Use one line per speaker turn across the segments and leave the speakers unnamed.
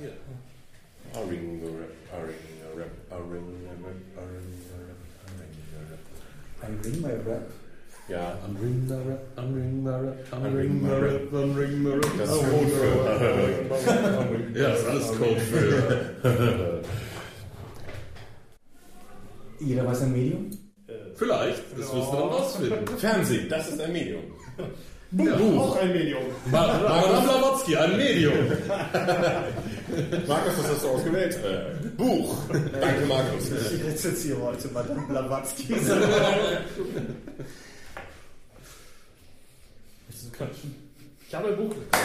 Hier. A ring a rap, a ring a rap, a ring a rap, a ring a rap, a ring a rap.
I ring my rap.
Ja,
I'm ring my rap, I'm ring my rap, I'm
I'm
ring my rap, I'm ring my rap.
das ist
I'm
gut
ring my rap.
für.
Ja, das ist alles Code für.
Jeder weiß ein Medium?
Vielleicht, das wirst du dann rausfinden.
Fernsehen, das ist ein Medium.
Auch ein Medium.
Madame Blavatsky, ein Medium.
Markus, was hast du ausgewählt? Äh, Buch. Danke, Markus.
Ich rezensiere heute Madame Blavatsky.
Möchtest du klatschen? Ich habe ein Buch gekauft.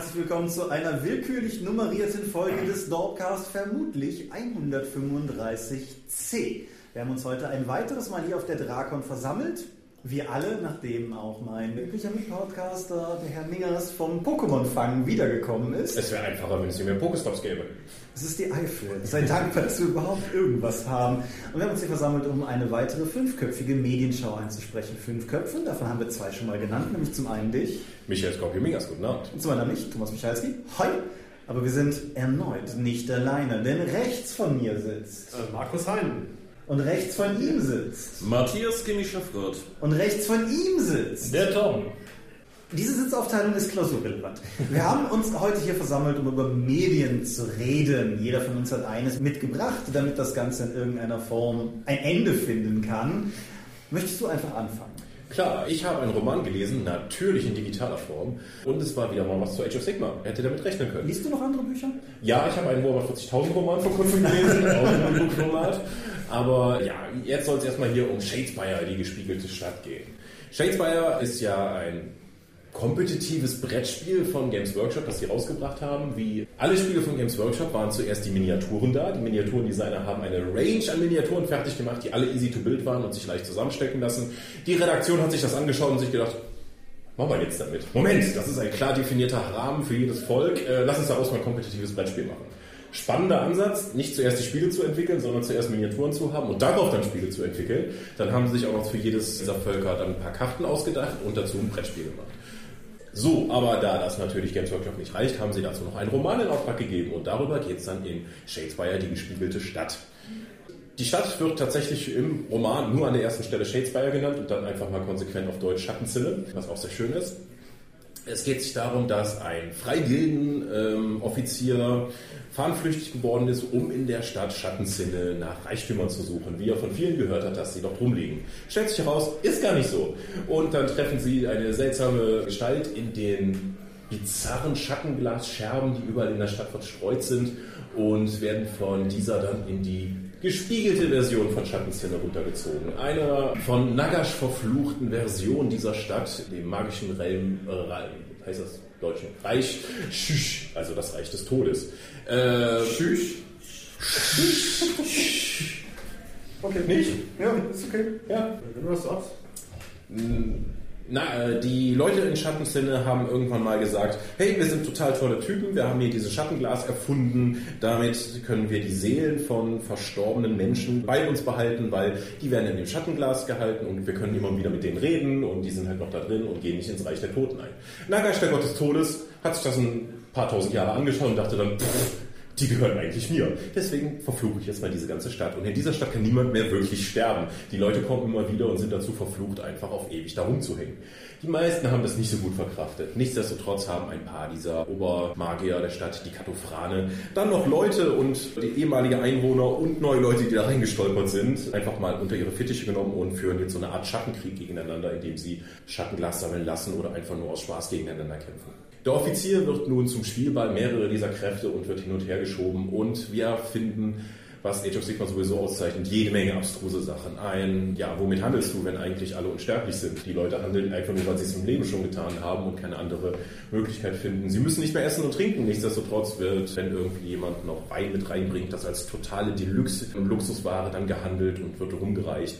Herzlich willkommen zu einer willkürlich nummerierten Folge des Dorpcast, vermutlich 135c. Wir haben uns heute ein weiteres Mal hier auf der Drakon versammelt. Wir alle, nachdem auch mein üblicher Mitpodcaster, der Herr Mingers vom Pokémon-Fangen wiedergekommen ist.
Es wäre einfacher, wenn es hier mehr Pokestops gäbe.
Es ist die Eifel. Sei dankbar, dass wir überhaupt irgendwas haben. Und wir haben uns hier versammelt, um eine weitere fünfköpfige Medienschau einzusprechen. Fünf Köpfe, davon haben wir zwei schon mal genannt, nämlich zum einen dich
Michael Skorpio-Mingas, guten Abend.
und zum anderen mich, Thomas Michalski. Hi! Aber wir sind erneut nicht alleine, denn rechts von mir sitzt
Äh, Markus Hein.
Und rechts von ihm sitzt
Matthias Kimmich-Schafgott.
und rechts von ihm sitzt.
Der Tom.
Diese Sitzaufteilung ist klausurrelevant. Wir haben uns heute hier versammelt, um über Medien zu reden. Jeder von uns hat eines mitgebracht, damit das Ganze in irgendeiner Form ein Ende finden kann. Möchtest du einfach anfangen?
Klar, ich habe einen Roman gelesen, natürlich in digitaler Form. Und es war wieder mal was zu Age of Sigma. Hätte damit rechnen können?
Liest du noch andere Bücher?
Ja, ich habe einen Warhammer 40.000 Roman vor kurzem gelesen, auch im E-Book-Format. Aber ja, jetzt soll es erstmal hier um Shadespire, die gespiegelte Stadt gehen. Shadespire ist ja ein kompetitives Brettspiel von Games Workshop, das sie rausgebracht haben. Wie alle Spiele von Games Workshop waren zuerst die Miniaturen da. Die Miniaturendesigner haben eine Range an Miniaturen fertig gemacht, die alle easy to build waren und sich leicht zusammenstecken lassen. Die Redaktion hat sich das angeschaut und sich gedacht, machen wir jetzt damit. Moment, das ist ein klar definierter Rahmen für jedes Volk. Äh, lass uns daraus mal ein kompetitives Brettspiel machen. Spannender Ansatz, nicht zuerst die Spiele zu entwickeln, sondern zuerst Miniaturen zu haben und darauf dann Spiele zu entwickeln. Dann haben sie sich auch noch für jedes dieser Völker dann ein paar Karten ausgedacht und dazu ein Brettspiel gemacht. So, aber da das natürlich Games Workshop nicht reicht, haben sie dazu noch einen Roman in Auftrag gegeben und darüber geht es dann in Shadespire, die gespiegelte Stadt. Die Stadt wird tatsächlich im Roman nur an der ersten Stelle Shadespire genannt und dann einfach mal konsequent auf Deutsch Schattenzinne, was auch sehr schön ist. Es geht sich darum, dass ein Freigilden-Offizier fahnenflüchtig geworden ist, um in der Stadt Schattenzinne nach Reichtümern zu suchen, wie er von vielen gehört hat, dass sie dort rumliegen. Stellt sich heraus, ist gar nicht so. Und dann treffen sie eine seltsame Gestalt in den bizarren Schattenglasscherben, die überall in der Stadt verstreut sind und werden von dieser dann in die gespiegelte Version von Schattenzinne runtergezogen. Einer von Nagash verfluchten Version dieser Stadt, dem magischen Realm, äh, heißt das Deutsche, Reich Schüsch, also das Reich des Todes. Äh,
Tschüss.
okay, nicht?
Ja, ist okay.
Ja.
Wenn du das sagst.
Na, äh, die Leute in Schattenszene haben irgendwann mal gesagt, hey, wir sind total tolle Typen, wir haben hier dieses Schattenglas erfunden, damit können wir die Seelen von verstorbenen Menschen bei uns behalten, weil die werden in dem Schattenglas gehalten und wir können immer wieder mit denen reden und die sind halt noch da drin und gehen nicht ins Reich der Toten ein. Nagash, der Gott des Todes, hat sich das ein paar tausend Jahre angeschaut und dachte dann, pff, die gehören eigentlich mir. Deswegen verfluche ich jetzt mal diese ganze Stadt. Und in dieser Stadt kann niemand mehr wirklich sterben. Die Leute kommen immer wieder und sind dazu verflucht, einfach auf ewig da rumzuhängen. Die meisten haben das nicht so gut verkraftet. Nichtsdestotrotz haben ein paar dieser Obermagier der Stadt, die Katophrane, dann noch Leute und die ehemalige Einwohner und neue Leute, die da reingestolpert sind, einfach mal unter ihre Fittiche genommen und führen jetzt so eine Art Schattenkrieg gegeneinander, indem sie Schattenglas sammeln lassen oder einfach nur aus Spaß gegeneinander kämpfen. Der Offizier wird nun zum Spielball mehrerer dieser Kräfte und wird hin und her geschoben und wir finden, was Age of Sigma sowieso auszeichnet, jede Menge abstruse Sachen ein. Ja, womit handelst du, wenn eigentlich alle unsterblich sind? Die Leute handeln einfach nur, weil sie es im Leben schon getan haben und keine andere Möglichkeit finden. Sie müssen nicht mehr essen und trinken. Nichtsdestotrotz wird, wenn irgendwie jemand noch Wein mit reinbringt, das als totale Deluxe und Luxusware dann gehandelt und wird rumgereicht.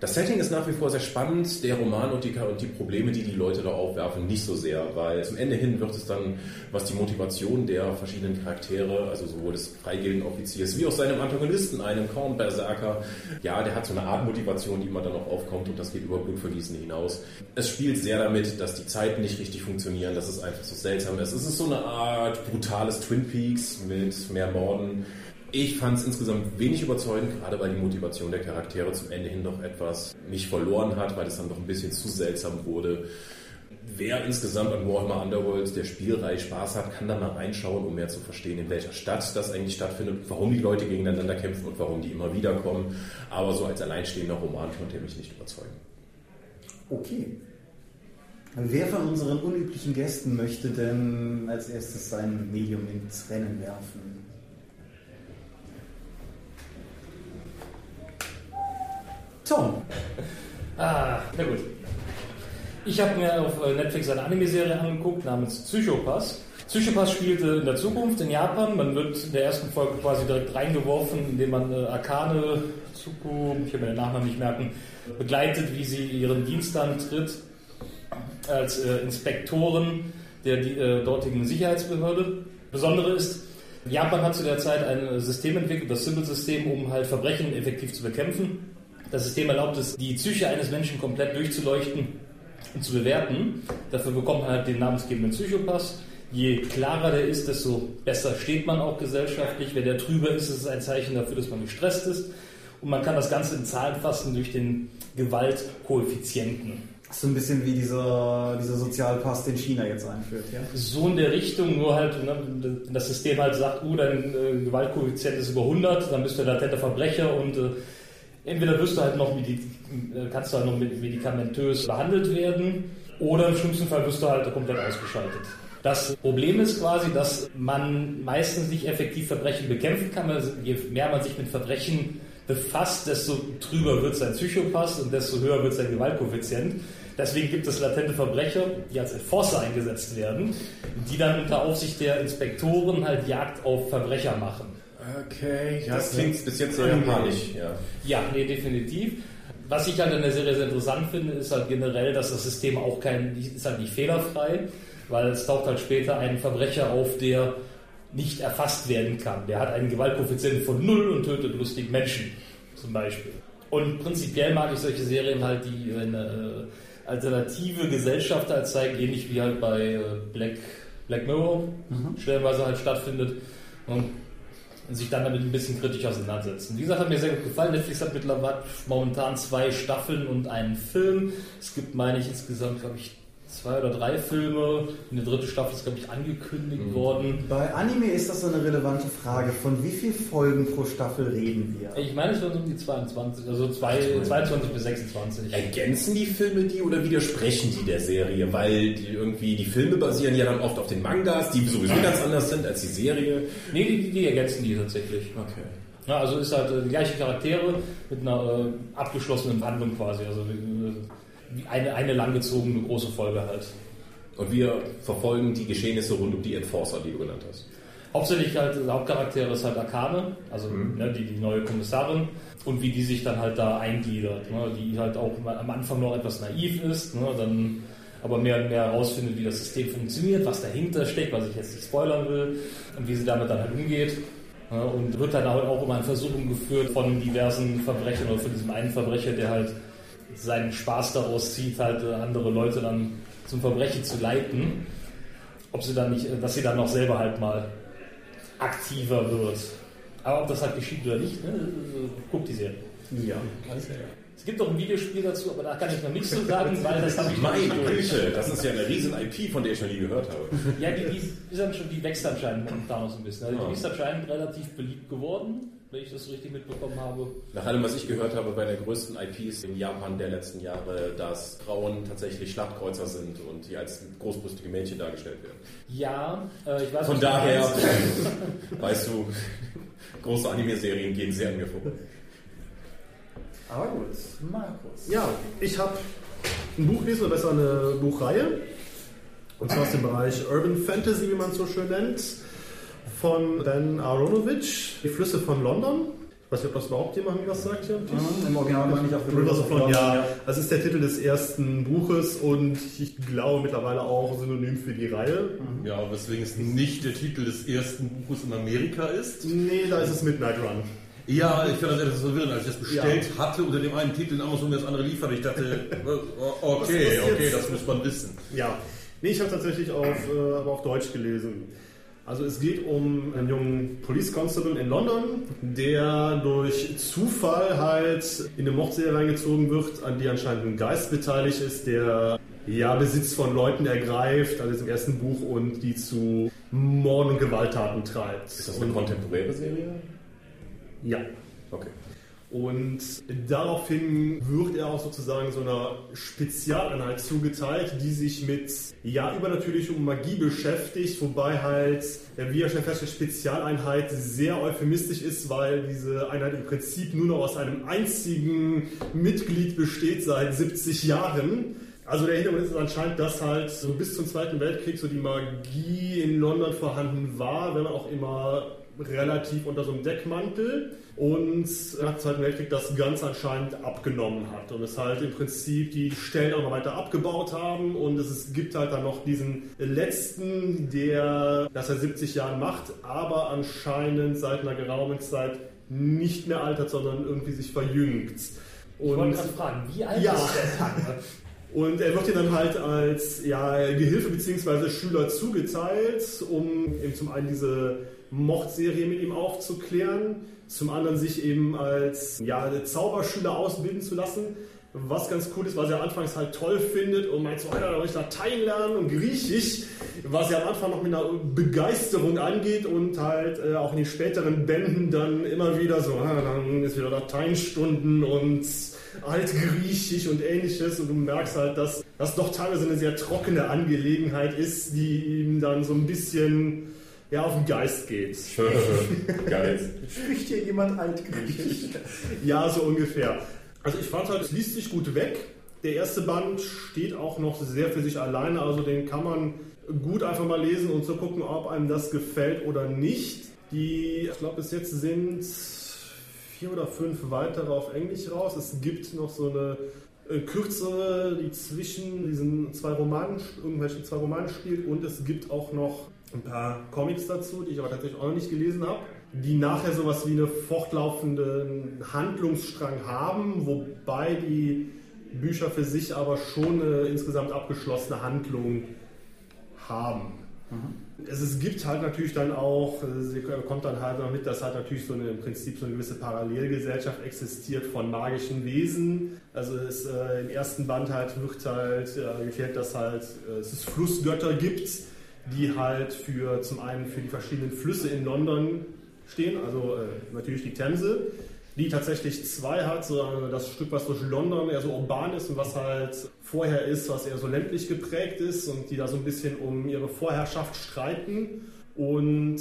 Das Setting ist nach wie vor sehr spannend, der Roman und die, und die Probleme, die die Leute da aufwerfen, nicht so sehr, weil zum Ende hin wird es dann, was die Motivation der verschiedenen Charaktere, also sowohl des freigehenden Offiziers wie auch seinem Antagonisten, einem Korn Berserker, ja, der hat so eine Art Motivation, die immer dann noch aufkommt und das geht über Blutvergießen hinaus. Es spielt sehr damit, dass die Zeiten nicht richtig funktionieren, dass es einfach so seltsam ist. Es ist so eine Art brutales Twin Peaks mit mehr Morden, ich fand es insgesamt wenig überzeugend, gerade weil die Motivation der Charaktere zum Ende hin doch etwas mich verloren hat, weil es dann doch ein bisschen zu seltsam wurde. Wer insgesamt an Warhammer Underworld der Spielreihe Spaß hat, kann da mal reinschauen, um mehr zu verstehen, in welcher Stadt das eigentlich stattfindet, warum die Leute gegeneinander kämpfen und warum die immer wieder kommen. Aber so als alleinstehender Roman konnte er mich nicht überzeugen.
Okay. Wer von unseren unüblichen Gästen möchte denn als erstes sein Medium ins Rennen werfen? Tom.
Ah, na gut. Ich habe mir auf äh, Netflix eine Anime-Serie angeguckt namens Psychopass. Psychopass spielte in der Zukunft in Japan. Man wird in der ersten Folge quasi direkt reingeworfen, indem man äh, Akane Tsuku, ich habe mir den Nachnamen nicht merken, begleitet, wie sie ihren Dienst antritt als äh, Inspektoren der die, äh, dortigen Sicherheitsbehörde. Besondere ist, Japan hat zu der Zeit ein System entwickelt, das Symbol-System, um halt Verbrechen effektiv zu bekämpfen. Das System erlaubt es, die Psyche eines Menschen komplett durchzuleuchten und zu bewerten. Dafür bekommt man halt den namensgebenden Psychopass. Je klarer der ist, desto besser steht man auch gesellschaftlich. Wenn der trüber ist, ist es ein Zeichen dafür, dass man gestresst ist. Und man kann das Ganze in Zahlen fassen durch den Gewaltkoeffizienten.
So ein bisschen wie dieser, dieser Sozialpass, den China jetzt einführt, ja?
So in der Richtung, nur halt, ne, wenn das System halt sagt, uh, dein äh, Gewaltkoeffizient ist über 100, dann bist du ein latenter Verbrecher und äh, entweder wirst du halt noch äh, kannst du halt noch medikamentös behandelt werden oder im schlimmsten Fall wirst du halt komplett ausgeschaltet. Das Problem ist quasi, dass man meistens nicht effektiv Verbrechen bekämpfen kann. Je mehr man sich mit Verbrechen befasst, desto trüber wird sein Psychopass und desto höher wird sein Gewaltkoeffizient. Deswegen gibt es latente Verbrecher, die als Enforcer eingesetzt werden, die dann unter Aufsicht der Inspektoren halt Jagd auf Verbrecher machen.
Okay, ja, das klingt bis jetzt sehr japanisch. Ja.
ja, nee, definitiv. Was ich halt in der Serie sehr interessant finde, ist halt generell, dass das System auch kein, ist halt nicht fehlerfrei, weil es taucht halt später ein Verbrecher auf, der nicht erfasst werden kann. Der hat einen Gewaltkoeffizienten von null und tötet lustig Menschen, zum Beispiel. Und prinzipiell mag ich solche Serien halt, die eine äh, alternative Gesellschaft halt zeigen, ähnlich wie halt bei äh, Black, Black Mirror mhm. stellenweise halt stattfindet. Und und sich dann damit ein bisschen kritisch auseinandersetzen. Wie gesagt, hat mir sehr gut gefallen. Netflix hat mittlerweile momentan zwei Staffeln und einen Film. Es gibt, meine ich, insgesamt, glaube ich, zwei oder drei Filme. Eine dritte Staffel ist, glaube ich, angekündigt mhm. worden.
Bei Anime ist das so eine relevante Frage. Von wie vielen Folgen pro Staffel reden wir?
Ich meine, es waren so um die 22, also zwei, 22 bis 26.
Ergänzen die Filme die oder widersprechen die der Serie? Weil die irgendwie, die Filme basieren ja dann oft auf den Mangas, die sowieso ganz anders sind als die Serie.
Nee, die, die ergänzen die tatsächlich.
Okay.
Ja, also ist halt äh, die gleiche Charaktere mit einer äh, abgeschlossenen Handlung quasi. Also äh, eine, eine langgezogene große Folge halt.
Und wir verfolgen die Geschehnisse rund um die Enforcer, die du genannt hast.
Hauptsächlich halt, der Hauptcharakter ist halt Akane, also mhm. ne, die, die neue Kommissarin und wie die sich dann halt da eingliedert. Ne, die halt auch am Anfang noch etwas naiv ist, ne, dann aber mehr und mehr herausfindet, wie das System funktioniert, was dahinter steckt, was ich jetzt nicht spoilern will und wie sie damit dann halt umgeht. Ne, und wird dann auch immer in Versuchung geführt von diversen Verbrechern oder von diesem einen Verbrecher, der halt seinen Spaß daraus zieht, halt äh, andere Leute dann zum Verbrechen zu leiten. Ob sie dann nicht, äh, dass sie dann noch selber halt mal aktiver wird. Aber ob das halt geschieht oder nicht, ne? guckt die Serie.
Ja.
Es gibt doch ein Videospiel dazu, aber da kann ich noch nichts zu sagen, weil das habe ich
Meine Güte, das ist ja eine riesen IP, von der ich noch nie gehört habe.
Ja, die, die, ist dann schon, die wächst anscheinend momentan noch so ein bisschen. Also die ist anscheinend relativ beliebt geworden wenn ich das so richtig mitbekommen habe.
Nach allem, was ich gehört habe bei der größten IPs in Japan der letzten Jahre, dass Frauen tatsächlich Schlachtkreuzer sind und die als großbrüstige Mädchen dargestellt werden.
Ja, äh, ich weiß
Von daher, weißt du, große Anime-Serien gehen sehr an mir vorbei.
Aber gut, Markus.
Ja, ich habe ein Buch gelesen, oder besser eine Buchreihe. Und zwar aus dem Bereich Urban Fantasy, wie man es so schön nennt von Ben Aronovich, Die Flüsse von London. weiß nicht, ob das überhaupt jemandem was sagt hier.
Mhm, Im Original meine ich auch
Rivers of London, ja. Das ist der Titel des ersten Buches und ich glaube mittlerweile auch Synonym für die Reihe.
Ja, weswegen es nicht der Titel des ersten Buches in Amerika ist.
Nee, da ist es Midnight Run.
Ja, ich fand das etwas verwirrend, als ich das bestellt hatte unter dem einen Titel in Amazon das andere liefert. Ich dachte, äh, okay, okay, das muss man wissen.
Ja, nee, ich habe tatsächlich auf, äh, aber auf Deutsch gelesen. Also es geht um einen jungen Police Constable in London, der durch Zufall halt in eine Mordserie reingezogen wird, an die anscheinend ein Geist beteiligt ist, der ja Besitz von Leuten ergreift, also im ersten Buch, und die zu Morden und Gewalttaten treibt.
Ist das eine
und,
kontemporäre Serie?
Ja.
Okay.
Und daraufhin wird er auch sozusagen so einer Spezialeinheit zugeteilt, die sich mit ja übernatürlicher Magie beschäftigt, wobei halt, wie er schon feststellt, Spezialeinheit sehr euphemistisch ist, weil diese Einheit im Prinzip nur noch aus einem einzigen Mitglied besteht seit 70 Jahren. Also der Hintergrund ist anscheinend, dass halt so bis zum Zweiten Weltkrieg so die Magie in London vorhanden war, wenn man auch immer relativ unter so einem Deckmantel und nach dem Zweiten Weltkrieg das ganz anscheinend abgenommen hat und es halt im Prinzip die Stellen auch noch weiter abgebaut haben und es gibt halt dann noch diesen letzten, der das seit 70 Jahren macht, aber anscheinend seit einer geraumen Zeit nicht mehr altert, sondern irgendwie sich verjüngt.
Ich wollte
Und
gerade fragen, wie alt
Ja.
ist der?
und er wird dir dann halt als ja, Gehilfe bzw. Schüler zugeteilt, um eben zum einen diese Mordserie mit ihm aufzuklären, zum anderen sich eben als ja, Zauberschüler ausbilden zu lassen. Was ganz cool ist, was er anfangs halt toll findet und meint so, ja, da will Latein lernen und Griechisch, was er am Anfang noch mit einer Begeisterung angeht und halt äh, auch in den späteren Bänden dann immer wieder so, ah, dann ist wieder Lateinstunden und Altgriechisch und ähnliches und du merkst halt, dass das doch teilweise eine sehr trockene Angelegenheit ist, die ihm dann so ein bisschen ja, auf den Geist geht.
Geil.
Spricht hier jemand altgriechisch?
Ja, so ungefähr. Also ich fand halt, es liest sich gut weg. Der erste Band steht auch noch sehr für sich alleine, also den kann man gut einfach mal lesen und so gucken, ob einem das gefällt oder nicht. Die, ich glaube, bis jetzt sind vier oder fünf weitere auf Englisch raus. Es gibt noch so eine äh, kürzere, die zwischen diesen zwei Romanen, irgendwelche zwei Romanen spielt und es gibt auch noch ein paar Comics dazu, die ich aber tatsächlich auch noch nicht gelesen habe, die nachher sowas wie einen fortlaufenden Handlungsstrang haben, wobei die Bücher für sich aber schon eine insgesamt abgeschlossene Handlung haben. Es, es gibt halt natürlich dann auch, äh, sie kommt dann halt damit, dass halt natürlich so eine, im Prinzip so eine gewisse Parallelgesellschaft existiert von magischen Wesen. Also es, äh, im ersten Band halt wird halt äh, geklärt, dass halt äh, es Flussgötter gibt, die halt für zum einen für die verschiedenen Flüsse in London stehen, also äh, natürlich die Themse, die tatsächlich zwei hat, so das Stück, was durch London eher so urban ist und was halt vorher ist, was eher so ländlich geprägt ist und die da so ein bisschen um ihre Vorherrschaft streiten und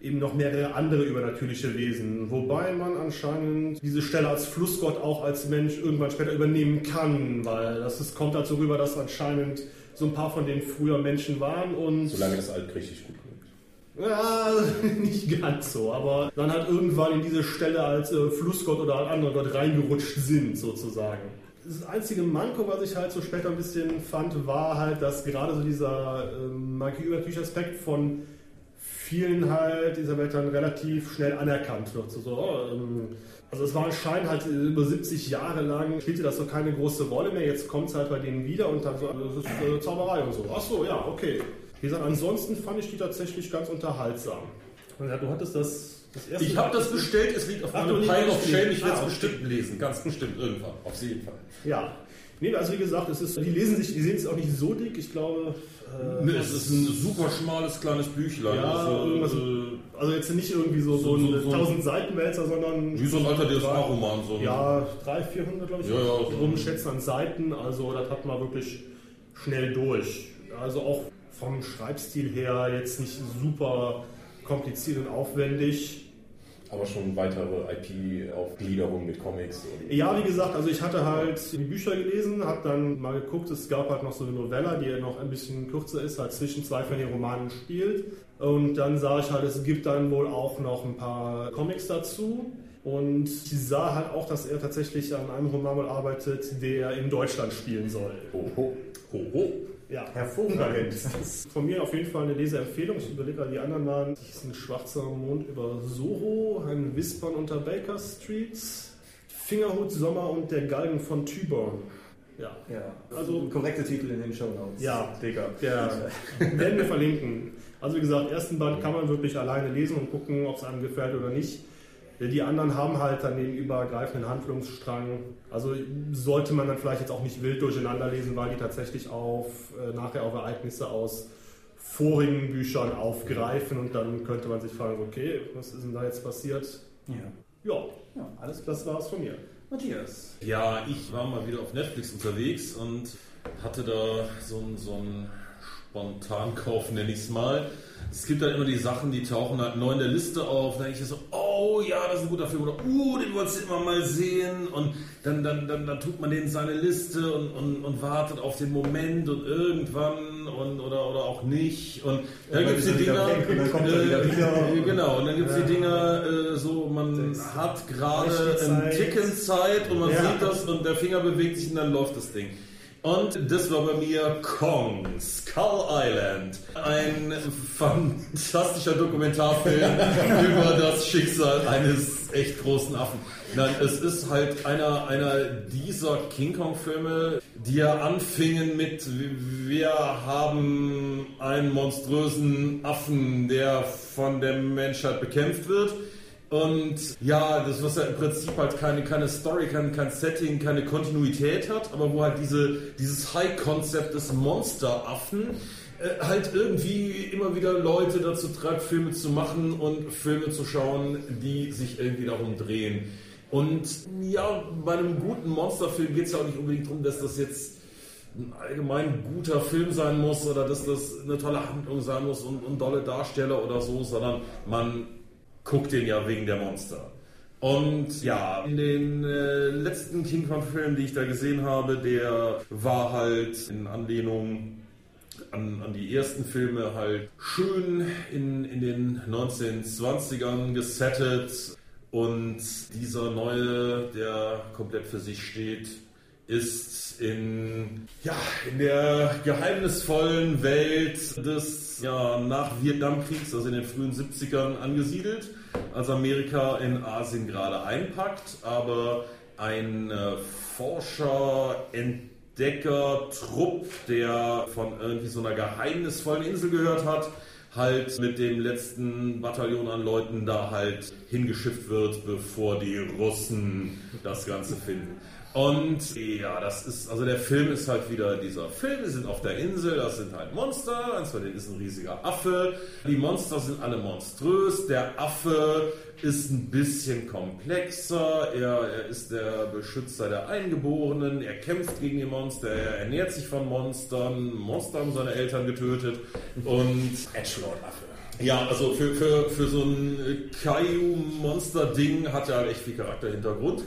eben noch mehrere andere übernatürliche Wesen, wobei man anscheinend diese Stelle als Flussgott auch als Mensch irgendwann später übernehmen kann, weil das ist, kommt so rüber, dass anscheinend so ein paar von denen früher Menschen waren und
Solange das Altgriechisch gut klingt.
ja, nicht ganz so, aber dann halt irgendwann in diese Stelle als äh, Flussgott oder als anderer Gott reingerutscht sind, sozusagen. Das einzige Manko, was ich halt so später ein bisschen fand, war halt, dass gerade so dieser ähm, magie-übertürliche Aspekt von vielen halt dieser Welt dann relativ schnell anerkannt wird. So, so, oh, ähm, also es war anscheinend halt über 70 Jahre lang spielte das so keine große Rolle mehr. Jetzt kommt es halt bei denen wieder und dann so, also das ist äh, Zauberei und so. Ach so, ja, okay. Wie gesagt, ansonsten fand ich die tatsächlich ganz unterhaltsam. Ja, du hattest das, das erste
Ich habe das bestellt, es liegt auf meinem Pile of. Shame. Ich werde
Ah,
es
okay.
bestimmt lesen, ganz bestimmt irgendwann.
Auf jeden Fall.
Ja. Nee, also wie gesagt, es ist, die lesen sich, die sehen es auch nicht so dick. Ich glaube, äh,
Nee, es ist ein super schmales kleines Büchlein.
ja,
also, äh,
also jetzt nicht irgendwie so, so,
so-
ein
so-
1000 Seitenwälzer, sondern
wie so ein alter DSA-Roman. So ein-
ja, 300, 400 glaube ich,
Ja, ja, so.
rumschätzen an Seiten. Also das hat man wirklich schnell durch. Also auch vom Schreibstil her jetzt nicht super kompliziert und aufwendig.
Aber schon weitere IP-Aufgliederungen mit Comics.
Ja, wie gesagt, also ich hatte halt die Bücher gelesen, habe dann mal geguckt, es gab halt noch so eine Novella, die ja noch ein bisschen kürzer ist, halt zwischen zwei von den Romanen spielt. Und dann sah ich halt, es gibt dann wohl auch noch ein paar Comics dazu. Und ich sah halt auch, dass er tatsächlich an einem Roman mal arbeitet, der in Deutschland spielen soll.
Oho.
Hoho. Ja,
Hervorragend.
Von mir auf jeden Fall eine Leseempfehlung. Ich überlege gerade, die anderen waren die ist ein schwarzer Mond über Soho, ein Wispern unter Baker Street, Fingerhut Sommer und der Galgen von Tyburn. Ja,
Ja,
Also-
korrekte Titel in den Show Notes.
Ja, Digga. Der werden wir verlinken. Also wie gesagt, ersten Band kann man wirklich alleine lesen und gucken, ob es einem gefällt oder nicht. Die anderen haben halt dann den übergreifenden Handlungsstrang. Also sollte man dann vielleicht jetzt auch nicht wild durcheinander lesen, weil die tatsächlich auf äh, nachher auf Ereignisse aus vorigen Büchern aufgreifen und dann könnte man sich fragen, okay, was ist denn da jetzt passiert?
Ja,
Ja,
ja alles klar.
das war's von mir.
Matthias.
Ja, ich war mal wieder auf Netflix unterwegs und hatte da so einen so einen Spontankauf, nenne ich es mal. Es gibt halt immer die Sachen, die tauchen halt neu in der Liste auf. Da denke ich so, oh ja, das ist ein guter Film. Oder, uh, den wolltest du immer mal sehen. Und dann, dann, dann, dann tut man den in seine Liste und, und, und wartet auf den Moment und irgendwann und, oder, oder auch nicht. Und dann gibt es die
er
Dinger.
dann er
äh, genau, und dann gibt es die Dinger, äh, so, man hat gerade einen Ticken Zeit und man
Ja.
sieht das und der Finger bewegt sich und dann läuft das Ding. Und das war bei mir Kong, Skull Island. Ein fantastischer Dokumentarfilm über das Schicksal eines echt großen Affen. Nein, es ist halt einer, einer dieser King Kong-Filme, die ja anfingen mit, wir haben einen monströsen Affen, der von der Menschheit bekämpft wird. Und ja, das was ja im Prinzip halt keine, keine Story, kein, kein Setting, keine Kontinuität hat, aber wo halt diese, dieses High-Concept des Monsteraffen äh, halt irgendwie immer wieder Leute dazu treibt, Filme zu machen und Filme zu schauen, die sich irgendwie darum drehen. Und ja, bei einem guten Monsterfilm geht es ja auch nicht unbedingt darum, dass das jetzt ein allgemein guter Film sein muss oder dass das eine tolle Handlung sein muss und, und tolle Darsteller oder so, sondern man guckt den ja wegen der Monster. Und ja, in den äh, letzten King Kong-Filmen, die ich da gesehen habe, der war halt in Anlehnung an, an die ersten Filme halt schön in, in den 1920ern gesettet. Und dieser neue, der komplett für sich steht, ist in, ja, in der geheimnisvollen Welt des ja, Nach-Vietnamkriegs, also in den frühen 70ern, angesiedelt, als Amerika in Asien gerade einpackt, aber ein äh, Forscher, Entdecker, Trupp, der von irgendwie so einer geheimnisvollen Insel gehört hat, halt mit dem letzten Bataillon an Leuten da halt hingeschifft wird, bevor die Russen das Ganze finden. Und ja, das ist, also der Film ist halt wieder dieser Film, wir sind auf der Insel, das sind halt Monster, eins von denen ist ein riesiger Affe, die Monster sind alle monströs, der Affe ist ein bisschen komplexer, er, er ist der Beschützer der Eingeborenen, er kämpft gegen die Monster, er ernährt sich von Monstern, Monster haben seine Eltern getötet und
Edgelord-Affe.
ja, also für, für, für so ein Caillou-Monster-Ding hat er halt echt viel Charakterhintergrund.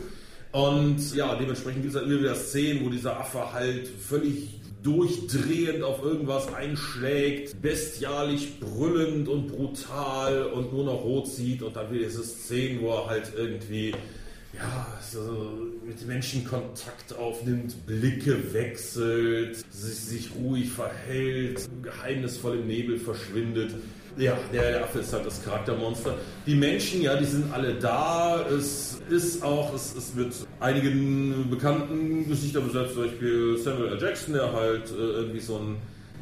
Und ja, dementsprechend gibt es halt immer wieder Szenen, wo dieser Affe halt völlig durchdrehend auf irgendwas einschlägt, bestialisch brüllend und brutal und nur noch rot sieht und dann wieder diese Szenen, wo er halt irgendwie ja, so mit Menschen Kontakt aufnimmt, Blicke wechselt, sich, sich ruhig verhält, geheimnisvoll im Nebel verschwindet. Ja, der, der Affe ist halt das Charaktermonster. Die Menschen, ja, die sind alle da. Es ist auch, es, es wird einigen bekannten Gesichtern besetzt, zum Beispiel Samuel L. Jackson, der halt äh, irgendwie so ein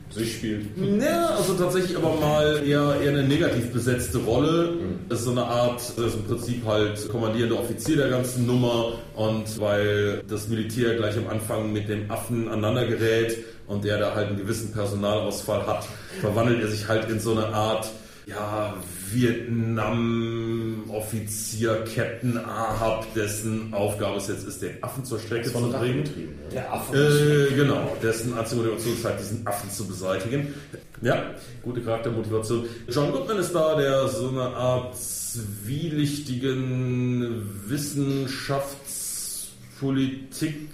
Sich spielt.
ja, also tatsächlich aber mal eher, eher eine negativ besetzte Rolle. Das ist so eine Art, das ist im Prinzip halt kommandierender Offizier der ganzen Nummer und weil das Militär gleich am Anfang mit dem Affen aneinander gerät und der da halt einen gewissen Personalausfall hat, verwandelt er sich halt in so eine Art ja, Vietnam-Offizier Captain Ahab, dessen Aufgabe es jetzt ist, den Affen zur Strecke zu bringen.
Der Affe.
Äh, genau, dessen einzige Motivation ist halt, diesen Affen zu beseitigen. Ja, gute Charaktermotivation. John Goodman ist da, der so eine Art zwielichtigen Wissenschaftspolitik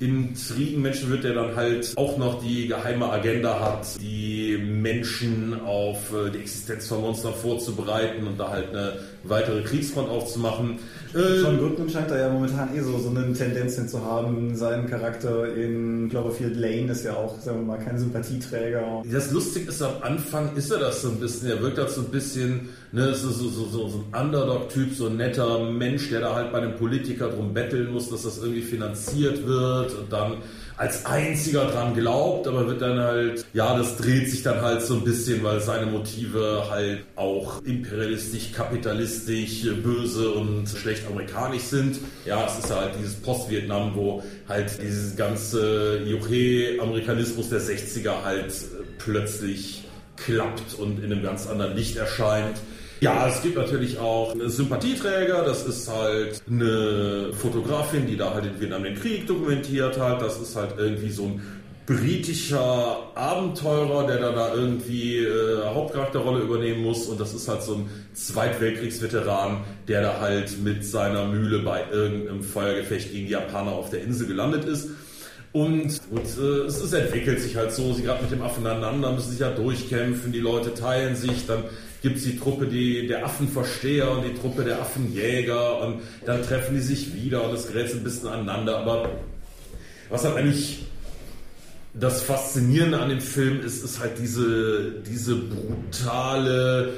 Intrigenmenschen wird, der dann halt auch noch die geheime Agenda hat, die Menschen auf äh, die Existenz von Monstern vorzubereiten und da halt eine weitere Kriegsfront aufzumachen.
Äh, John Goodman scheint da ja momentan eh so, so eine Tendenz hin zu haben. Sein Charakter in Cloverfield Lane ist ja auch, sagen wir mal, kein Sympathieträger.
Das Lustige ist, am Anfang ist er das so ein bisschen. Er wirkt halt so ein bisschen, ne, so, so, so, so ein Underdog-Typ, so ein netter Mensch, der da halt bei einem Politiker drum betteln muss, dass das irgendwie finanziert wird und dann als einziger dran glaubt, aber wird dann halt, ja, das dreht sich dann halt so ein bisschen, weil seine Motive halt auch imperialistisch, kapitalistisch, böse und schlecht amerikanisch sind. Ja, es ist halt dieses Post-Vietnam, wo halt dieses ganze Juche-Amerikanismus der 60er halt plötzlich klappt und in einem ganz anderen Licht erscheint. Ja, es gibt natürlich auch eine Sympathieträger, das ist halt eine Fotografin, die da halt in Vietnam den Krieg dokumentiert hat. Das ist halt irgendwie so ein britischer Abenteurer, der da, da irgendwie äh, Hauptcharakterrolle übernehmen muss und das ist halt so ein Zweitweltkriegsveteran, der da halt mit seiner Mühle bei irgendeinem Feuergefecht gegen die Japaner auf der Insel gelandet ist. Und gut, äh, es, es entwickelt sich halt so, sie gerade mit dem Affen aneinander müssen sich ja durchkämpfen, die Leute teilen sich, dann gibt es die Truppe die, der Affenversteher und die Truppe der Affenjäger und dann treffen die sich wieder und es gerät ein bisschen aneinander. Aber was halt eigentlich das Faszinierende an dem Film ist, ist halt diese, diese brutale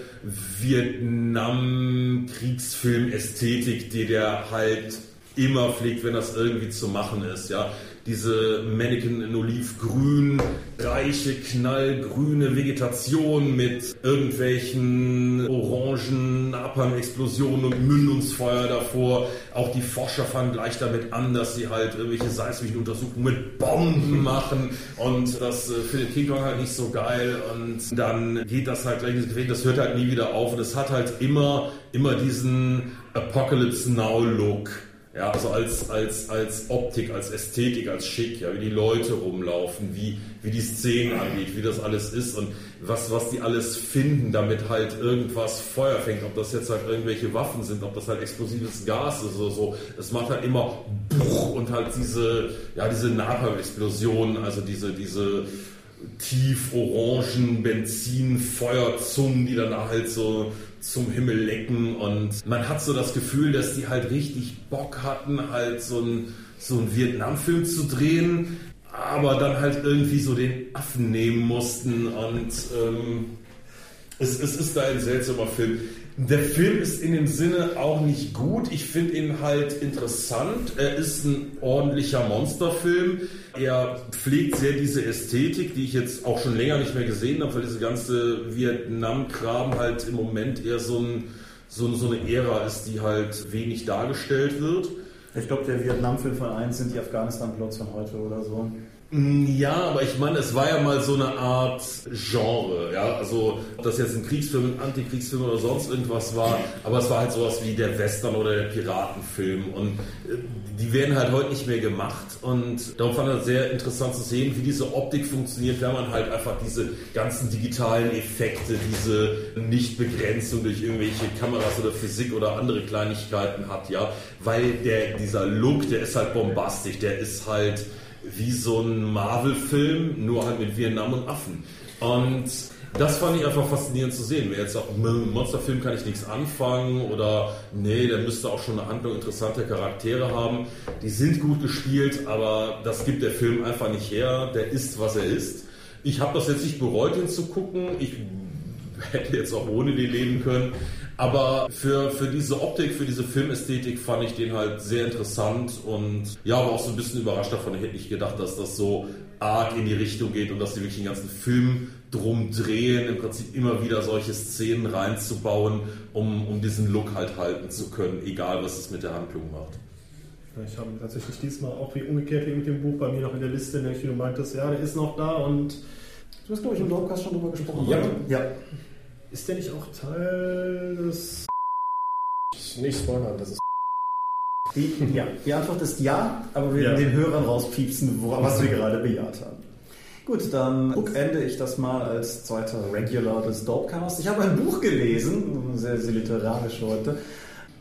Vietnam-Kriegsfilm-Ästhetik, die der halt immer pflegt, wenn das irgendwie zu machen ist. Ja, diese Mannequin in Olivgrün, reiche, knallgrüne Vegetation mit irgendwelchen orangen Napalm-Explosionen und Mündungsfeuer davor. Auch die Forscher fangen gleich damit an, dass sie halt irgendwelche seismischen Untersuchungen mit Bomben machen. Und das äh, findet King Kong halt nicht so geil. Und dann geht das halt gleich ins Gefecht, das hört halt nie wieder auf. Und es hat halt immer, immer diesen Apocalypse Now Look ja, also als, als, als Optik, als Ästhetik, als Schick, ja, wie die Leute rumlaufen, wie, wie die Szenen angeht, wie das alles ist und was, was die alles finden, damit halt irgendwas Feuer fängt, ob das jetzt halt irgendwelche Waffen sind, ob das halt explosives Gas ist oder so. Es macht halt immer und halt diese, ja, diese Napalm-Explosionen, also diese, diese tief orangen Benzin-Feuerzungen, die dann halt so zum Himmel lecken und man hat so das Gefühl, dass die halt richtig Bock hatten, halt so ein so einen Vietnam-Film zu drehen, aber dann halt irgendwie so den Affen nehmen mussten und ähm, es, es ist da ein seltsamer Film. Der Film ist in dem Sinne auch nicht gut. Ich finde ihn halt interessant. Er ist ein ordentlicher Monsterfilm. Er pflegt sehr diese Ästhetik, die ich jetzt auch schon länger nicht mehr gesehen habe, weil diese ganze Vietnam-Kram halt im Moment eher so, ein, so, so eine Ära ist, die halt wenig dargestellt wird.
Ich glaube, der Vietnam-Film von 1 sind die Afghanistan-Plots von heute oder so.
Mm, ja, aber ich meine, es war ja mal so eine Art Genre, ja, also ob das jetzt ein Kriegsfilm, ein Antikriegsfilm oder sonst irgendwas war, aber es war halt sowas wie der Western oder der Piratenfilm und äh, die werden halt heute nicht mehr gemacht und darum fand ich sehr interessant zu sehen, wie diese Optik funktioniert, wenn man halt einfach diese ganzen digitalen Effekte, diese Nichtbegrenzung durch irgendwelche Kameras oder Physik oder andere Kleinigkeiten hat, ja, weil der, dieser Look, der ist halt bombastisch, der ist halt wie so ein Marvel-Film, nur halt mit Vietnam und Affen. Und das fand ich einfach faszinierend zu sehen. Wer jetzt sagt, mit Monsterfilm kann ich nichts anfangen oder nee, der müsste auch schon eine Handlung interessante Charaktere haben. Die sind gut gespielt, aber das gibt der Film einfach nicht her. Der ist, was er ist. Ich habe das jetzt nicht bereut, ihn zu gucken. Ich hätte jetzt auch ohne den leben können. Aber für, für diese Optik, für diese Filmästhetik fand ich den halt sehr interessant und ja, aber auch so ein bisschen überrascht davon. Ich hätte nicht gedacht, dass das so arg in die Richtung geht und dass die wirklich den ganzen Film drum drehen, im Prinzip immer wieder solche Szenen reinzubauen, um, um diesen Look halt halten zu können, egal was es mit der Handlung macht.
Ich habe tatsächlich diesmal auch wie umgekehrt wie mit dem Buch bei mir noch in der Liste, nämlich wie du meintest, ja, der ist noch da und du hast, glaube ich, im Dropcast schon drüber gesprochen.
Ja. ja.
Ist der nicht auch Teil des.
Nicht spoilern, das ist.
Die, ja, die Antwort ist ja, aber wir
Ja.
den Hörern rauspiepsen, was wir gerade bejaht haben. Gut, dann ende ich das mal als zweiter Regular des Dopecast. Ich habe ein Buch gelesen, sehr, sehr literarisch heute.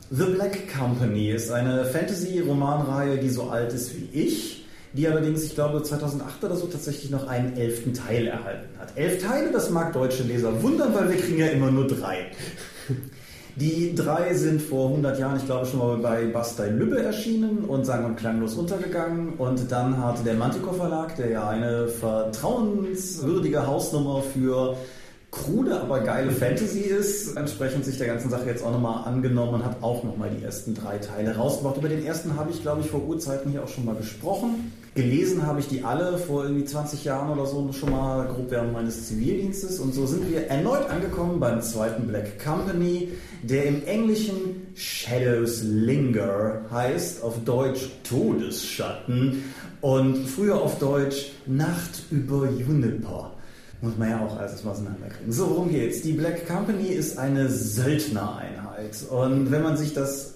The Black Company ist eine Fantasy-Romanreihe, die so alt ist wie ich, die allerdings, ich glaube, 2008 oder so tatsächlich noch einen elften Teil erhalten hat. Elf Teile, das mag deutsche Leser wundern, weil wir kriegen ja immer nur drei. Die drei sind vor 100 Jahren, ich glaube, schon mal bei Bastei Lübbe erschienen und sang- und klanglos untergegangen. Und dann hat der Manticore Verlag, der ja eine vertrauenswürdige Hausnummer für krude, aber geile Fantasy ist, entsprechend sich der ganzen Sache jetzt auch nochmal angenommen und hat auch nochmal die ersten drei Teile rausgebracht. Über den ersten habe ich, glaube ich, vor Urzeiten hier auch schon mal gesprochen. Gelesen habe ich die alle vor irgendwie 20 Jahren oder so schon mal grob während meines Zivildienstes. Und so sind wir erneut angekommen beim zweiten Black Company, der im Englischen Shadows Linger heißt, auf Deutsch Todesschatten und früher auf Deutsch Nacht über Juniper. Muss man ja auch alles auseinanderkriegen. So, worum geht's? Die Black Company ist eine Söldnereinheit. Und wenn man sich das.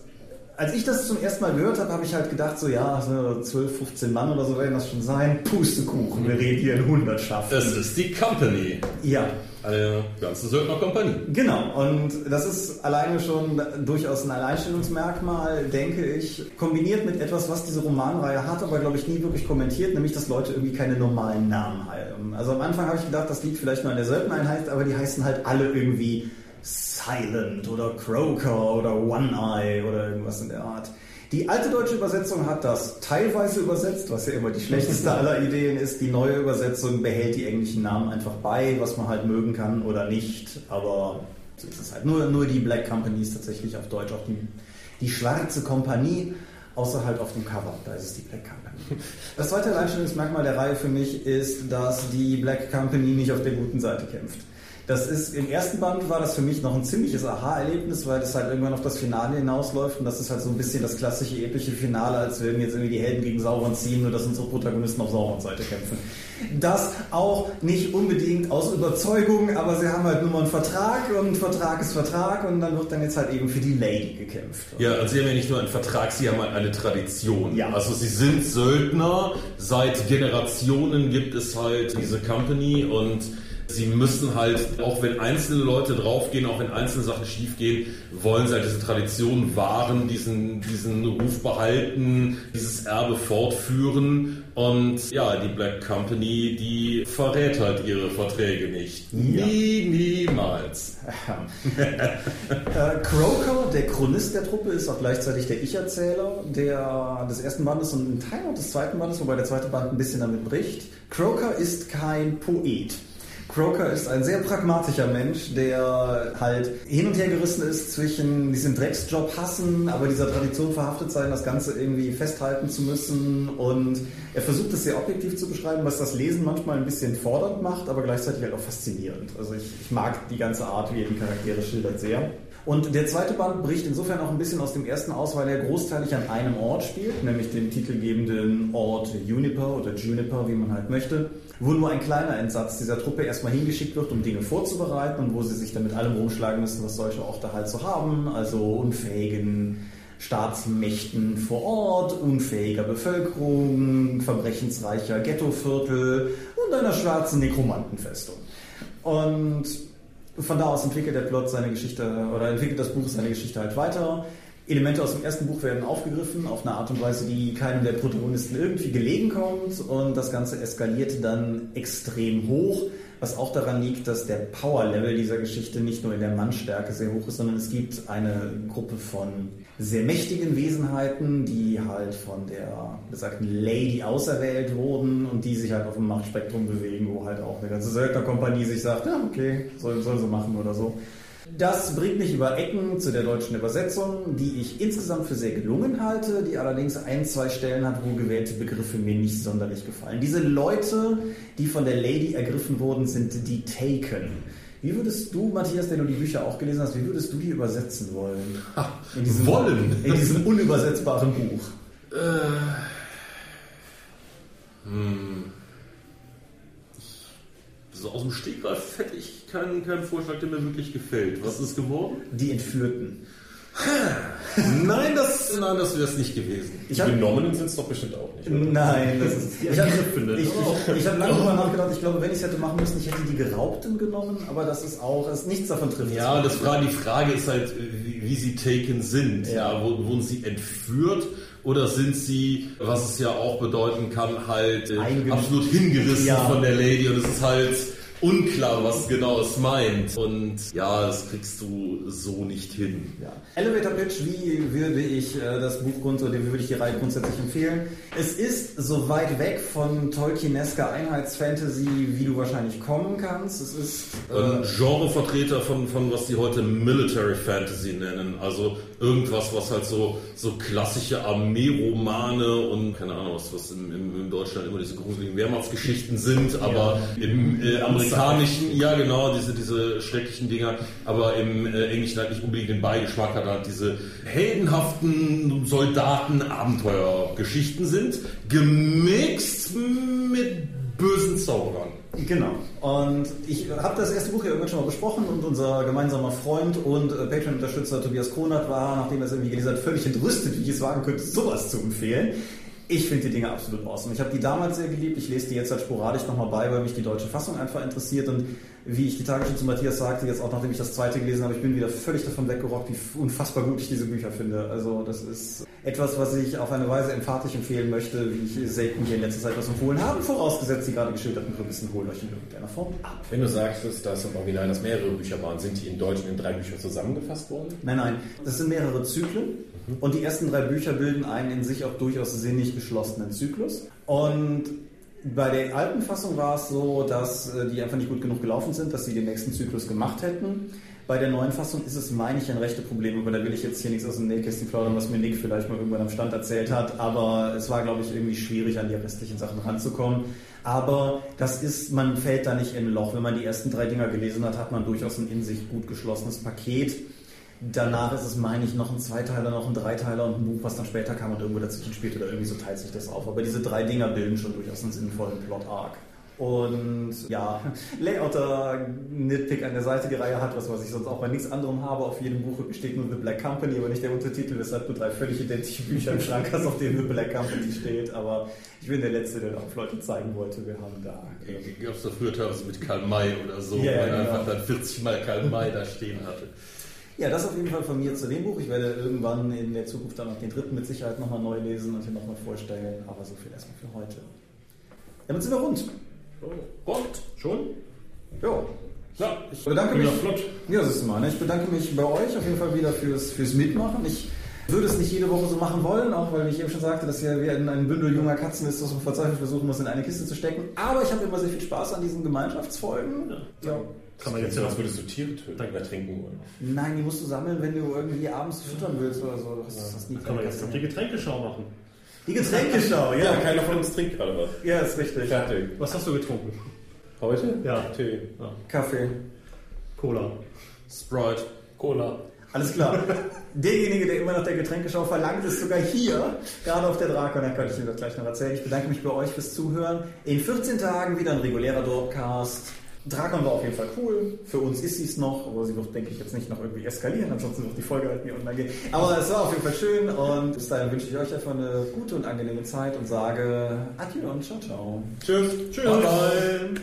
Als ich das zum ersten Mal gehört habe, habe ich halt gedacht, so ja, so 12, 15 Mann oder so werden das schon sein. Pustekuchen, wir reden hier in Hundertschaften.
Das ist die Company.
Ja,
Eine ganze Söldnerkompanie.
Genau, und das ist alleine schon durchaus ein Alleinstellungsmerkmal, denke ich, kombiniert mit etwas, was diese Romanreihe hat, aber glaube ich nie wirklich kommentiert, nämlich dass Leute irgendwie keine normalen Namen haben. Also am Anfang habe ich gedacht, das liegt vielleicht nur an der Söldnereinheit, aber die heißen halt alle irgendwie Silent oder Croaker oder One-Eye oder irgendwas in der Art. Die alte deutsche Übersetzung hat das teilweise übersetzt, was ja immer die schlechteste aller Ideen ist. Die neue Übersetzung behält die englischen Namen einfach bei, was man halt mögen kann oder nicht. Aber so ist es halt. Nur, nur die Black Company ist tatsächlich auf Deutsch auch die, die schwarze Kompanie, außer halt auf dem Cover. Da ist es die Black Company. Das zweite Alleinstellungsmerkmal der Reihe für mich ist, dass die Black Company nicht auf der guten Seite kämpft. Das ist, im ersten Band war das für mich noch ein ziemliches Aha-Erlebnis, weil das halt irgendwann auf das Finale hinausläuft und das ist halt so ein bisschen das klassische epische Finale, als würden jetzt irgendwie die Helden gegen Sauron ziehen, nur dass unsere Protagonisten auf Saurons Seite kämpfen. Das auch nicht unbedingt aus Überzeugung, aber sie haben halt nur mal einen Vertrag und Vertrag ist Vertrag und dann wird dann jetzt halt eben für die Lady gekämpft.
Ja, also sie haben ja nicht nur einen Vertrag, sie haben halt eine Tradition.
Ja.
Also sie sind Söldner, seit Generationen gibt es halt diese Company und sie müssen halt, auch wenn einzelne Leute draufgehen, auch wenn einzelne Sachen schiefgehen, wollen sie halt diese Tradition wahren, diesen, diesen Ruf behalten, dieses Erbe fortführen und ja, die Black Company, die verrät halt ihre Verträge nicht.
Ja.
Nie, niemals.
Äh, Croker, der Chronist der Truppe, ist auch gleichzeitig der Ich-Erzähler der, des ersten Bandes und ein Teil auch des zweiten Bandes, wobei der zweite Band ein bisschen damit bricht. Croker ist kein Poet. Croker ist ein sehr pragmatischer Mensch, der halt hin und her gerissen ist zwischen diesem Drecksjob hassen, aber dieser Tradition verhaftet sein, das Ganze irgendwie festhalten zu müssen. Und er versucht es sehr objektiv zu beschreiben, was das Lesen manchmal ein bisschen fordernd macht, aber gleichzeitig halt auch faszinierend. Also ich, ich mag die ganze Art, wie er die Charaktere schildert, sehr. Und der zweite Band bricht insofern auch ein bisschen aus dem ersten aus, weil er großteilig an einem Ort spielt, nämlich dem titelgebenden Ort Juniper oder Juniper, wie man halt möchte, wo nur ein kleiner Entsatz dieser Truppe erstmal hingeschickt wird, um Dinge vorzubereiten und wo sie sich dann mit allem rumschlagen müssen, was solche Orte halt so haben, also unfähigen Staatsmächten vor Ort, unfähiger Bevölkerung, verbrechensreicher Ghettoviertel und einer schwarzen Nekromantenfestung. Und von da aus entwickelt der Plot seine Geschichte oder entwickelt das Buch seine Geschichte halt weiter. Elemente aus dem ersten Buch werden aufgegriffen auf eine Art und Weise, die keinem der Protagonisten irgendwie gelegen kommt und das Ganze eskaliert dann extrem hoch, was auch daran liegt, dass der Power-Level dieser Geschichte nicht nur in der Mannstärke sehr hoch ist, sondern es gibt eine Gruppe von sehr mächtigen Wesenheiten, die halt von der besagten Lady auserwählt wurden und die sich halt auf dem Machtspektrum bewegen, wo halt auch eine ganze Söldnerkompanie sich sagt, ja okay, soll, soll so machen oder so. Das bringt mich über Ecken zu der deutschen Übersetzung, die ich insgesamt für sehr gelungen halte, die allerdings ein, zwei Stellen hat, wo gewählte Begriffe mir nicht sonderlich gefallen. Diese Leute, die von der Lady ergriffen wurden, sind die Taken. Wie würdest du, Matthias, der du die Bücher auch gelesen hast, wie würdest du die übersetzen wollen? In diesem,
wollen?
In diesem unübersetzbaren Buch.
Hm. So aus dem Stegreif hätte ich keinen, keinen Vorschlag, der mir wirklich gefällt. Was ist geworden?
Die Entführten.
Nein, das, nein, das wäre es nicht gewesen.
Die Genommenen sind es doch bestimmt auch nicht. oder?
Nein, das ist. Ich habe ich, ich, ich hab lange drüber nachgedacht. Ich glaube, wenn ich es hätte machen müssen, ich hätte die Geraubten genommen, aber das ist auch, das, nichts davon trifft.
Ja, das Frage, die Frage ist halt, wie, wie sie taken sind. Ja. wo- wurden sie entführt oder sind sie, was es ja auch bedeuten kann, halt äh, absolut hingerissen
Ja.
von der Lady und es ist halt unklar, was genau es meint. Und ja, das kriegst du so nicht hin.
Ja. Elevator Pitch, wie würde ich äh, das Buch grund oder wie würde ich die Reihe grundsätzlich empfehlen? Es ist so weit weg von Tolkienesker Einheitsfantasy, wie du wahrscheinlich kommen kannst. Es ist äh,
Genrevertreter von, von was die heute Military Fantasy nennen. Also irgendwas, was halt so, so klassische Armeeromane und keine Ahnung, was, was im, im, in Deutschland immer diese gruseligen Wehrmachtsgeschichten sind, aber im äh, amerikanischen, ja genau, diese, diese schrecklichen Dinger, aber im äh, Englischen halt nicht unbedingt den Beigeschmack hat, halt diese heldenhaften Soldaten-Abenteuergeschichten sind, gemixt mit bösen Zauberern.
Genau. Und ich habe das erste Buch ja irgendwann schon mal besprochen und unser gemeinsamer Freund und äh, Patreon-Unterstützer Tobias Kronert war, nachdem er es irgendwie gelesen hat, völlig entrüstet, wie ich es wagen könnte, sowas zu empfehlen. Ich finde die Dinge absolut awesome. Ich habe die damals sehr geliebt. Ich lese die jetzt halt sporadisch nochmal bei, weil mich die deutsche Fassung einfach interessiert. Und wie ich die Tage schon zu Matthias sagte, jetzt auch nachdem ich das zweite gelesen habe, ich bin wieder völlig davon weggerockt, wie unfassbar gut ich diese Bücher finde. Also das ist etwas, was ich auf eine Weise emphatisch empfehlen möchte, wie ich selten hier in letzter Zeit was empfohlen habe, vorausgesetzt die gerade geschilderten Prämissen holt euch in irgendeiner Form ab.
Wenn du sagst, dass im Original das mehrere Bücher waren, sind die in Deutsch in drei Bücher zusammengefasst worden?
Nein, nein, das sind mehrere Zyklen und die ersten drei Bücher bilden einen in sich auch durchaus sinnig geschlossenen Zyklus. Und bei der alten Fassung war es so, dass äh, die einfach nicht gut genug gelaufen sind, dass sie den nächsten Zyklus gemacht hätten. Bei der neuen Fassung ist es, meine ich, ein rechte Problem, aber da will ich jetzt hier nichts aus dem Nähkästchen plaudern, was mir Nick vielleicht mal irgendwann am Stand erzählt hat. Aber es war, glaube ich, irgendwie schwierig, an die restlichen Sachen ranzukommen. Aber das ist, man fällt da nicht in ein Loch. Wenn man die ersten drei Dinger gelesen hat, hat man durchaus ein in sich gut geschlossenes Paket. Danach ist es, meine ich, noch ein Zweiteiler, noch ein Dreiteiler und ein Buch, was dann später kam und irgendwo dazwischen spielt oder irgendwie so teilt sich das auf. Aber diese drei Dinger bilden schon durchaus einen sinnvollen Plot-Arc. Und ja, Layouter Nitpick an der Seite die Reihe hat, was, was ich sonst auch bei nichts anderem habe. Auf jedem Buch steht nur The Black Company, aber nicht der Untertitel, weshalb du drei völlig identische Bücher im Schrank hast, auf denen The Black Company steht. Aber ich bin der Letzte, der auch Leute zeigen wollte, wir haben da.
Gab es da früher teilweise mit Karl May oder so,
Ja,
weil er
genau.
einfach dann 40 Mal Karl May da stehen hatte.
Ja, das auf jeden Fall von mir zu dem Buch. Ich werde irgendwann in der Zukunft dann auch den dritten mit Sicherheit nochmal neu lesen und hier nochmal vorstellen. Aber so viel erstmal für heute. Damit sind wir rund.
Und?
Schon?
Ja.
Ja,
Ich bedanke mich.
Ja, flott.
Ja, das ist mal. Ne? Ich bedanke mich bei euch auf jeden Fall wieder fürs, fürs Mitmachen. Ich würde es nicht jede Woche so machen wollen, auch weil ich eben schon sagte, dass ja wie ein, Bündel junger Katzen ist, das man verzweifelt versuchen muss, in eine Kiste zu stecken. Aber ich habe immer sehr viel Spaß an diesen Gemeinschaftsfolgen. Ja.
Kann man jetzt
ja,
ja
als würdest du Tiere töten oder trinken wollen.
Nein, die musst du sammeln, wenn du irgendwie abends füttern willst oder so. Das, das nie
Kann man jetzt noch die Getränkeschau machen.
die Getränkeschau,
Ja,
ja.
keiner von uns trinkt gerade was.
Ja, ist richtig.
Fertig.
Was hast du getrunken?
Heute?
Ja.
Tee.
Kaffee.
Cola.
Sprite.
Cola.
Alles klar. Derjenige, der immer nach der Getränkeschau verlangt, ist sogar hier, gerade auf der Drakon, da könnte ich Ihnen das gleich noch erzählen. Ich bedanke mich bei euch fürs Zuhören. In 14 Tagen wieder ein regulärer Dropcast. Drakon war auf jeden Fall cool. Für uns ist sie es noch, aber sie wird, denke ich, jetzt nicht noch irgendwie eskalieren, ansonsten wird die Folge halt nie online gehen. Aber es war auf jeden Fall schön und bis dahin wünsche ich euch einfach eine gute und angenehme Zeit und sage Adieu und ciao, ciao.
Tschüss.
Tschüss.
Bye.
Schön.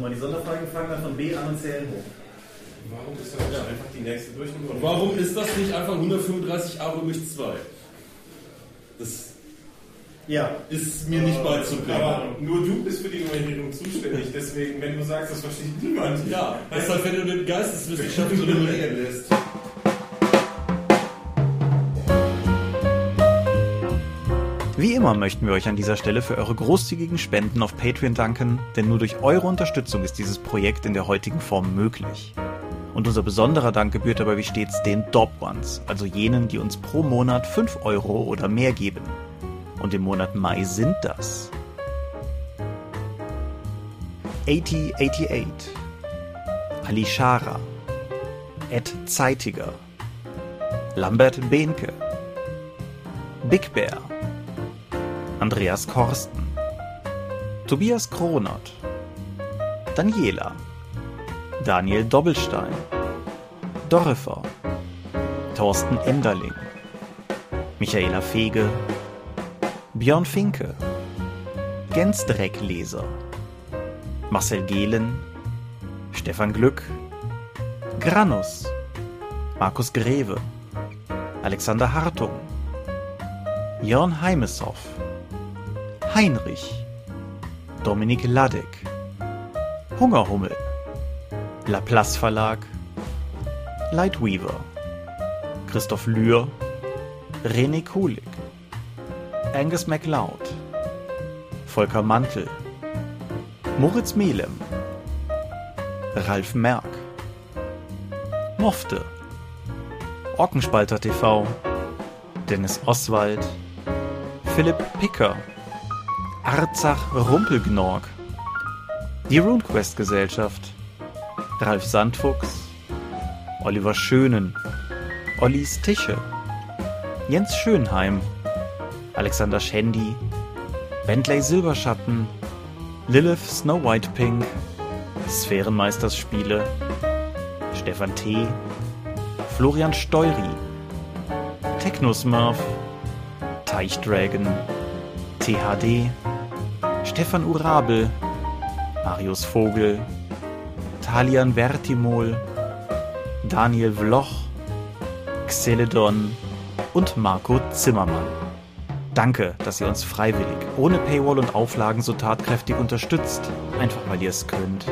Nicht die Sonderfragen fangen dann von B an und zählen hoch.
Warum ist das nicht einfach die nächste Durchnummer?
Warum ist das nicht einfach 135 A römisch 2? Das
Ja.
ist mir nicht beizubringen.
Aber nur du bist für die Nummerierung zuständig, deswegen, wenn du sagst, das versteht niemand.
Ja, deshalb, wenn du den Geisteswissenschaften so nummerieren lässt.
Immer möchten wir euch an dieser Stelle für eure großzügigen Spenden auf Patreon danken, denn nur durch eure Unterstützung ist dieses Projekt in der heutigen Form möglich.
Und unser besonderer Dank gebührt dabei wie stets den Dob Ones, also jenen, die uns pro Monat 5 Euro oder mehr geben. Und im Monat Mai sind das 8088, Ali Schara, Ed Zeitiger, Lambert Behnke, Big Bear, Andreas Korsten, Tobias Kronert, Daniela, Daniel Doppelstein, Dorifer, Thorsten Enderling, Michaela Fege, Björn Finke, Gensdreckleser, Marcel Gehlen, Stefan Glück, Granus, Markus Greve, Alexander Hartung, Jörn Heimeshoff, Heinrich, Dominik Ladek, Hungerhummel, Laplace Verlag, Lightweaver, Christoph Lühr, René Kulig, Angus MacLeod, Volker Mantel, Moritz Melem, Ralf Merck, Mofte, Ockenspalter TV, Dennis Oswald, Philipp Picker, Arzach Rumpelgnorg, die RuneQuest Gesellschaft, Ralf Sandfuchs, Oliver Schönen, Ollis Tische, Jens Schönheim, Alexander Schendi, Bentley Silberschatten, Lilith Snow White Pink, Sphärenmeisterspiele, Stefan T., Florian Steury, Technosmurf, Teichdragon, THD, Stefan Urabel, Marius Vogel, Talian Vertimol, Daniel Vloch, Xeledon und Marco Zimmermann. Danke, dass ihr uns freiwillig, ohne Paywall und Auflagen so tatkräftig unterstützt. Einfach weil ihr es könnt.